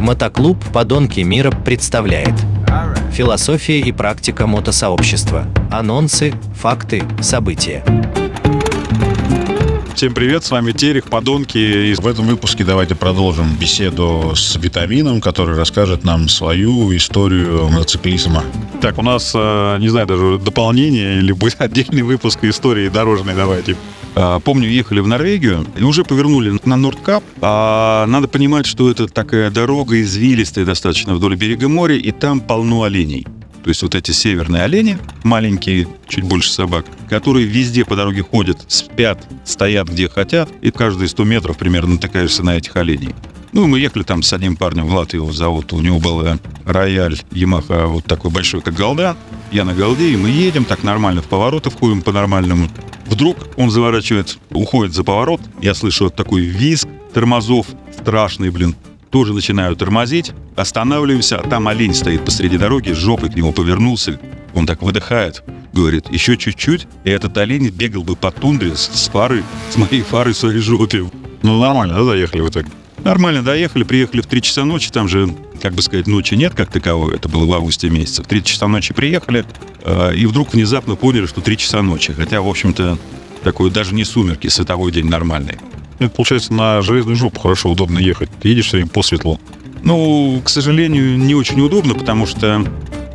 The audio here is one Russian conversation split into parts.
Мотоклуб «Подонки мира» представляет Философия и практика мотосообщества. Анонсы, факты, события. Всем привет, с вами Терех, подонки. И В этом выпуске давайте продолжим беседу с Витамином, который расскажет нам свою историю мотоциклизма. Так, у нас, э, не знаю, даже дополнение или будет отдельный выпуск истории дорожной, давайте. А, Помню, ехали в Норвегию и уже повернули на Нордкап. А надо понимать, что это такая дорога извилистая достаточно вдоль берега моря, и там полно оленей. То есть вот эти северные олени, маленькие, чуть больше собак, которые везде по дороге ходят, спят, стоят где хотят, и каждые 100 метров примерно натыкаешься на этих оленей. Ну, мы ехали там с одним парнем, Влад его зовут, у него был э, рояль Ямаха вот такой большой, как голда. Я на голде, и мы едем так нормально, в повороты входим по-нормальному. Вдруг он заворачивает, уходит за поворот, я слышу вот такой визг тормозов, страшный, блин. Тоже начинаю тормозить, останавливаемся, а там олень стоит посреди дороги, жопой к нему повернулся. Он так выдыхает, говорит, еще чуть-чуть, и этот олень бегал бы по тундре с, с фарой, с моей фарой в своей жопе. Ну, нормально, да, доехали в итоге? Нормально доехали, приехали в 3 часа ночи, там же, как бы сказать, ночи нет как таковой, это было в августе месяце. В 3 часа ночи приехали, э, и вдруг внезапно поняли, что 3 часа ночи. Хотя, в общем-то, такой даже не сумерки, световой день нормальный. Это, получается, на железную жопу хорошо, удобно ехать. Ты едешь все время по светлу. Ну, к сожалению, не очень удобно, потому что,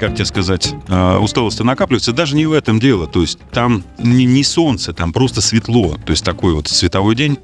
как тебе сказать, э, усталость накапливается. Даже не в этом дело. То есть там не, не солнце, там просто светло. То есть такой вот световой день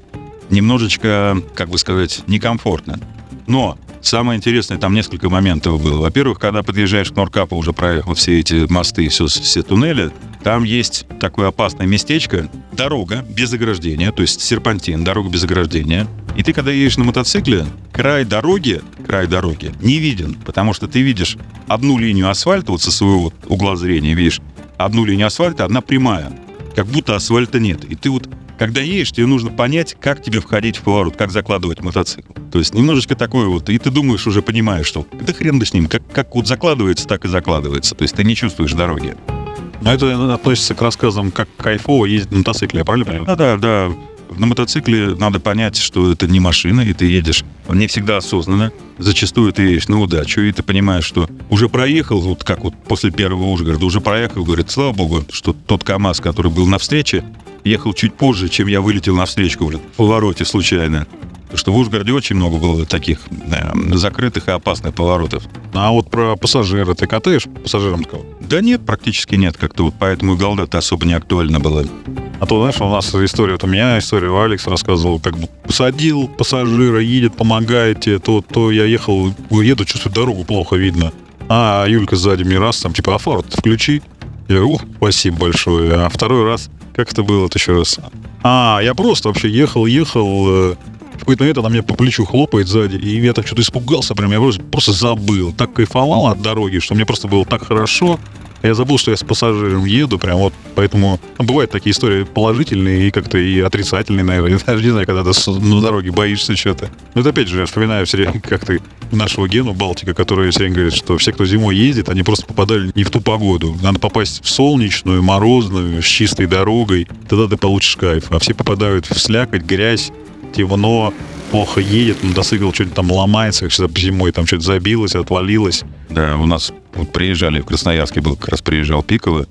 немножечко, как бы сказать, некомфортно. Но самое интересное, там несколько моментов было. Во-первых, когда подъезжаешь к Норкапу, уже проехал все эти мосты, все, все туннели, там есть такое опасное местечко, дорога без ограждения, то есть серпантин, дорога без ограждения. И ты, когда едешь на мотоцикле, край дороги, край дороги не виден, потому что ты видишь одну линию асфальта, вот со своего угла зрения видишь, одну линию асфальта, одна прямая, как будто асфальта нет. И ты вот когда едешь, тебе нужно понять, как тебе входить в поворот, как закладывать мотоцикл. То есть немножечко такое вот, и ты думаешь, уже понимаешь, что да хрен бы с ним, как, как вот закладывается, так и закладывается. То есть ты не чувствуешь дороги. А это относится к рассказам, как кайфово ездить на мотоцикле, я правильно понимаю? Да, да, да. На мотоцикле надо понять, что это не машина, и ты едешь не всегда осознанно. Зачастую ты едешь на удачу, и ты понимаешь, что уже проехал, вот как вот после первого Ужгорода, уже проехал, говорит, слава богу, что тот КАМАЗ, который был на встрече, ехал чуть позже, чем я вылетел на встречку в повороте случайно. Потому что в Ужгороде очень много было таких э, закрытых и опасных поворотов. А вот про пассажира ты катаешь пассажиром такого? Да нет, практически нет. Как-то вот поэтому и голда-то особо не актуальна была. А то, знаешь, у нас история, вот у меня история, Алекс рассказывал, как бы посадил пассажира, едет, помогаете, то, то я ехал, еду, чувствую, дорогу плохо видно. А Юлька сзади мне раз, там, типа, а фар включи. Я говорю, «Ух, спасибо большое. А второй раз, как это было, еще раз? А, я просто вообще ехал, ехал, э, в какой-то момент она мне по плечу хлопает сзади, и я так что-то испугался, прям я просто, просто забыл. Так кайфовал от дороги, что мне просто было так хорошо. Я забыл, что я с пассажиром еду, прям вот, поэтому бывают такие истории положительные и как-то и отрицательные, наверное. Я даже не знаю, когда ты на дороге боишься что-то. Но это опять же, я вспоминаю все время, как ты нашего Гену Балтика, который все время говорит, что все, кто зимой ездит, они просто попадали не в ту погоду. Надо попасть в солнечную, морозную, с чистой дорогой, тогда ты получишь кайф. А все попадают в слякоть, грязь, темно, плохо едет, мотоцикл что-нибудь там ломается, всегда зимой там что-то забилось, отвалилось. Да, у нас вот приезжали в Красноярске, был как раз приезжал Пиково,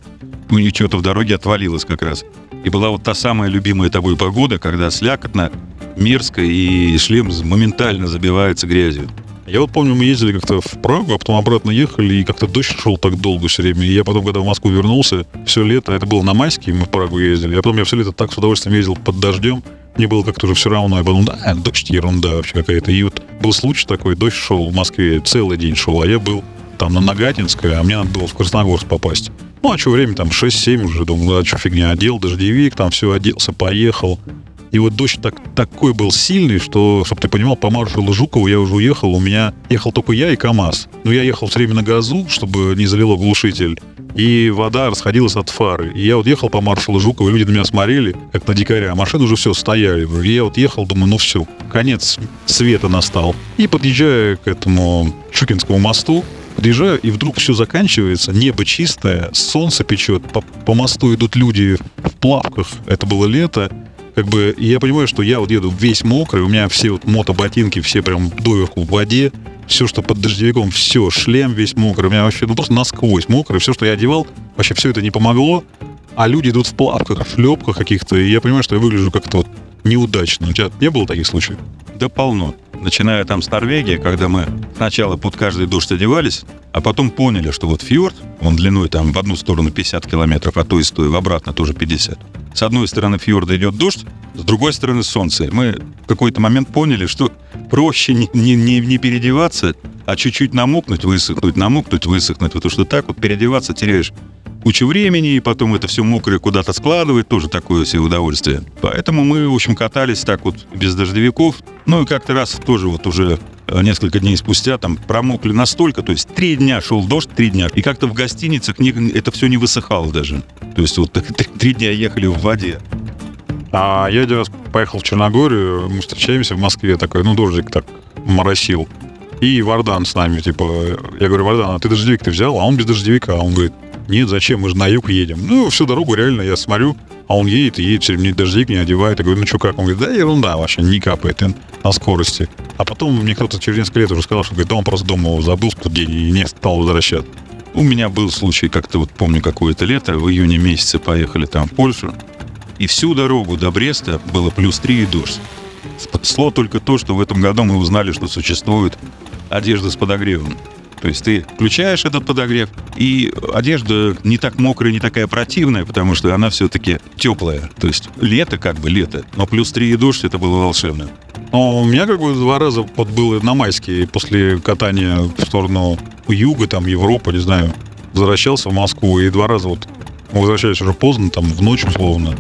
у них что-то в дороге отвалилось как раз. И была вот та самая любимая тобой погода, когда слякотно, мерзко, и шлем моментально забивается грязью. Я вот помню, мы ездили как-то в Прагу, а потом обратно ехали, и как-то дождь шел так долго все время. И я потом, когда в Москву вернулся, все лето, это было на майские, мы в Прагу ездили, а потом я все лето так с удовольствием ездил под дождем, мне было как-то уже все равно. Я подумал, да, дождь ерунда вообще какая-то. И вот был случай такой, дождь шел в Москве, целый день шел, а я был там на Нагатинской, а мне надо было в Красногорск попасть. Ну, а что время, там 6-7 уже, думаю, а что фигня, одел дождевик, там все, оделся, поехал. И вот дождь так, такой был сильный, что, чтобы ты понимал, по маршалу Жукову я уже уехал, у меня ехал только я и КАМАЗ. Но я ехал все время на газу, чтобы не залило глушитель. И вода расходилась от фары. И я вот ехал по маршалу Жукову, и люди на меня смотрели, как на дикаря. А машины уже все стояли. И я вот ехал, думаю, ну все, конец света настал. И подъезжая к этому Чукинскому мосту, Подъезжаю, и вдруг все заканчивается, небо чистое, солнце печет, по, по мосту идут люди в плавках, это было лето, как бы, я понимаю, что я вот еду весь мокрый, у меня все вот мотоботинки все прям доверху в воде, все, что под дождевиком, все, шлем весь мокрый, у меня вообще, ну просто насквозь мокрый, все, что я одевал, вообще все это не помогло, а люди идут в плавках, в шлепках каких-то, и я понимаю, что я выгляжу как-то вот неудачно. У тебя не было таких случаев? Да полно. Начиная там с Норвегии, когда мы сначала под каждый дождь одевались, а потом поняли, что вот фьорд, он длиной там в одну сторону 50 километров, а то и сто, в обратно тоже 50. С одной стороны фьорда идет дождь, с другой стороны солнце. Мы в какой-то момент поняли, что проще не, не, не, переодеваться, а чуть-чуть намокнуть, высохнуть, намокнуть, высохнуть, потому что так вот переодеваться теряешь кучу времени, и потом это все мокрое куда-то складывает, тоже такое себе удовольствие. Поэтому мы, в общем, катались так вот без дождевиков. Ну и как-то раз тоже вот уже несколько дней спустя там промокли настолько, то есть три дня шел дождь, три дня, и как-то в гостиницах не, это все не высыхало даже. То есть вот три дня ехали в воде. А я один раз поехал в Черногорию, мы встречаемся в Москве, такой, ну, дождик так моросил. И Вардан с нами, типа, я говорю, Вардан, а ты дождевик ты взял? А он без дождевика. Он говорит, нет, зачем, мы же на юг едем. Ну, всю дорогу реально я смотрю, а он едет и едет, время дождевик не одевает. Я говорю, ну что, как? Он говорит, да ерунда вообще, не капает на скорости. А потом мне кто-то через несколько лет уже сказал, что говорит, да он просто дома забыл в тот день и не стал возвращать. У меня был случай, как-то вот помню какое-то лето, в июне месяце поехали там в Польшу, и всю дорогу до Бреста было плюс 3 и дождь. Спасло только то, что в этом году мы узнали, что существует одежда с подогревом. То есть ты включаешь этот подогрев, и одежда не так мокрая, не такая противная, потому что она все-таки теплая. То есть лето как бы лето, но плюс 3 и дождь это было волшебно. Но у меня как бы два раза вот было на майске после катания в сторону юга, там Европа, не знаю, возвращался в Москву, и два раза вот мы возвращались уже поздно, там в ночь условно,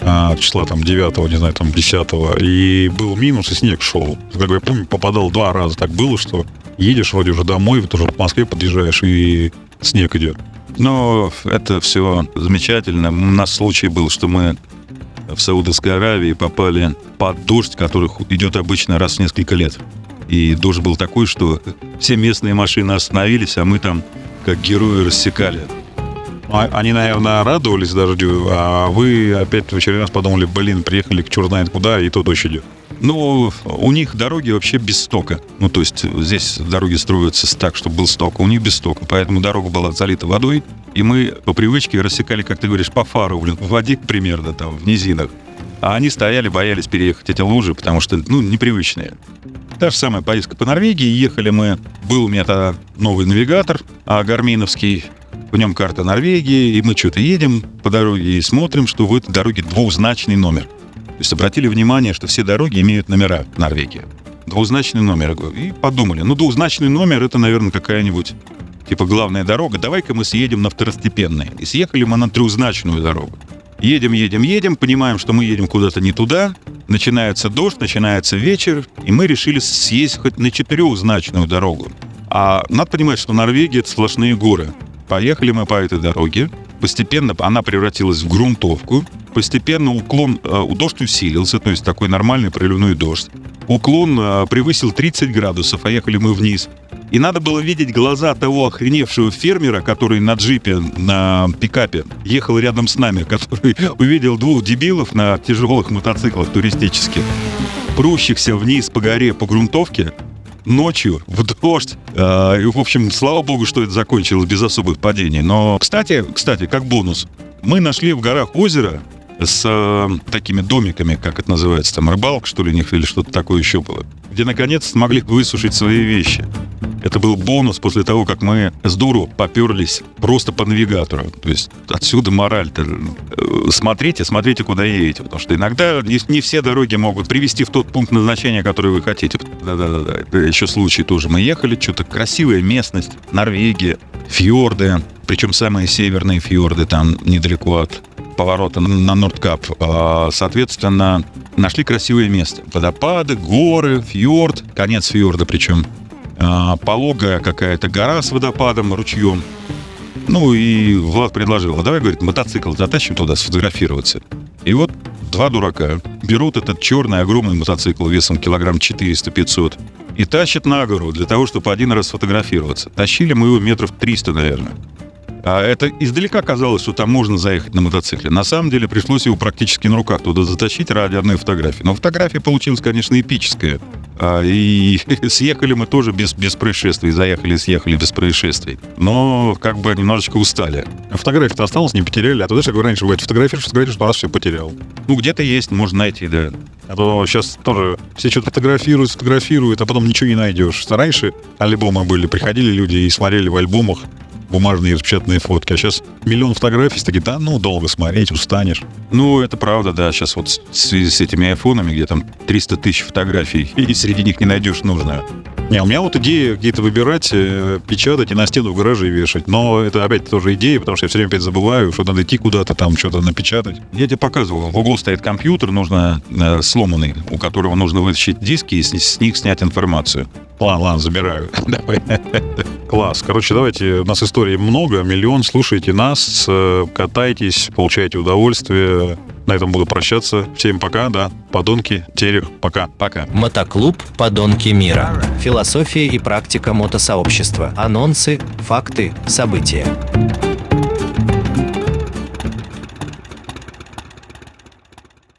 а, числа там 9 не знаю, там 10 и был минус, и снег шел. Как я помню, попадал два раза так было, что едешь вроде уже домой, вот уже в Москве подъезжаешь, и снег идет. Но это все замечательно. У нас случай был, что мы в Саудовской Аравии попали под дождь, который идет обычно раз в несколько лет. И дождь был такой, что все местные машины остановились, а мы там как герои рассекали. А, они, наверное, радовались дождю, а вы опять в очередной раз подумали, блин, приехали к черт знает куда, и тут дождь идет. Ну, у них дороги вообще без стока. Ну, то есть здесь дороги строятся так, чтобы был сток, а у них без стока. Поэтому дорога была залита водой, и мы по привычке рассекали, как ты говоришь, по фару, блин, в воде примерно там, в низинах. А они стояли, боялись переехать эти лужи, потому что, ну, непривычные. Та же самая поездка по Норвегии. Ехали мы, был у меня тогда новый навигатор, а гарминовский, в нем карта Норвегии, и мы что-то едем по дороге и смотрим, что в этой дороге двухзначный номер. Есть обратили внимание, что все дороги имеют номера в Норвегии. Двузначный номер. И подумали, ну двузначный номер это, наверное, какая-нибудь типа главная дорога, давай-ка мы съедем на второстепенные. И съехали мы на трехзначную дорогу. Едем, едем, едем, понимаем, что мы едем куда-то не туда, начинается дождь, начинается вечер, и мы решили съездить на четырехзначную дорогу. А надо понимать, что Норвегия — это сплошные горы. Поехали мы по этой дороге. Постепенно она превратилась в грунтовку. Постепенно уклон, э, дождь усилился, то есть такой нормальный проливной дождь. Уклон э, превысил 30 градусов, а ехали мы вниз. И надо было видеть глаза того охреневшего фермера, который на джипе, на пикапе ехал рядом с нами, который увидел двух дебилов на тяжелых мотоциклах туристических, прущихся вниз по горе по грунтовке, ночью в дождь. Э, и, в общем, слава богу, что это закончилось без особых падений. Но, кстати, кстати, как бонус, мы нашли в горах озеро с э, такими домиками, как это называется, там рыбалка, что ли, у них или что-то такое еще было, где наконец смогли высушить свои вещи. Это был бонус после того, как мы с дуру поперлись просто по навигатору. То есть отсюда мораль-то. Э, смотрите, смотрите, куда едете. Потому что иногда не, не все дороги могут привести в тот пункт назначения, который вы хотите. Да-да-да. Это еще случай тоже. Мы ехали, что-то красивая местность. Норвегия, фьорды. Причем самые северные фьорды там недалеко от поворота на Нордкап. А, соответственно, нашли красивое место. Водопады, горы, фьорд, конец фьорда причем. А, пологая какая-то гора с водопадом, ручьем. Ну и Влад предложил, а давай, говорит, мотоцикл затащим туда сфотографироваться. И вот два дурака берут этот черный огромный мотоцикл весом килограмм 400-500 и тащат на гору для того, чтобы один раз сфотографироваться. Тащили мы его метров 300, наверное. А это издалека казалось, что там можно заехать на мотоцикле. На самом деле пришлось его практически на руках туда затащить ради одной фотографии. Но фотография получилась, конечно, эпическая. А, И съехали мы тоже без, без происшествий. Заехали, съехали без происшествий. Но как бы немножечко устали. Фотография-то осталась, не потеряли. А то, знаешь, как раньше бывает, фотографируешь, фотографируешь, раз все потерял. Ну, где-то есть, можно найти, да. А то сейчас тоже все что-то фотографируют, фотографируют, а потом ничего не найдешь. Раньше альбомы были, приходили люди и смотрели в альбомах бумажные распечатанные фотки. А сейчас миллион фотографий, такие, да, ну, долго смотреть, устанешь. Ну, это правда, да. Сейчас вот в с этими айфонами, где там 300 тысяч фотографий, и среди них не найдешь нужную. Не, у меня вот идея какие-то выбирать, э, печатать и на стену в гараже вешать. Но это опять тоже идея, потому что я все время опять забываю, что надо идти куда-то там что-то напечатать. Я тебе показывал, в углу стоит компьютер, нужно э, сломанный, у которого нужно вытащить диски и с, с них снять информацию. Ладно, ладно, забираю. Давай. Класс. Короче, давайте, у нас историй много, миллион, слушайте нас, э, катайтесь, получайте удовольствие. На этом буду прощаться. Всем пока, да. Подонки, Терех, пока. Пока. Мотоклуб «Подонки мира». Философия и практика мотосообщества. Анонсы, факты, события.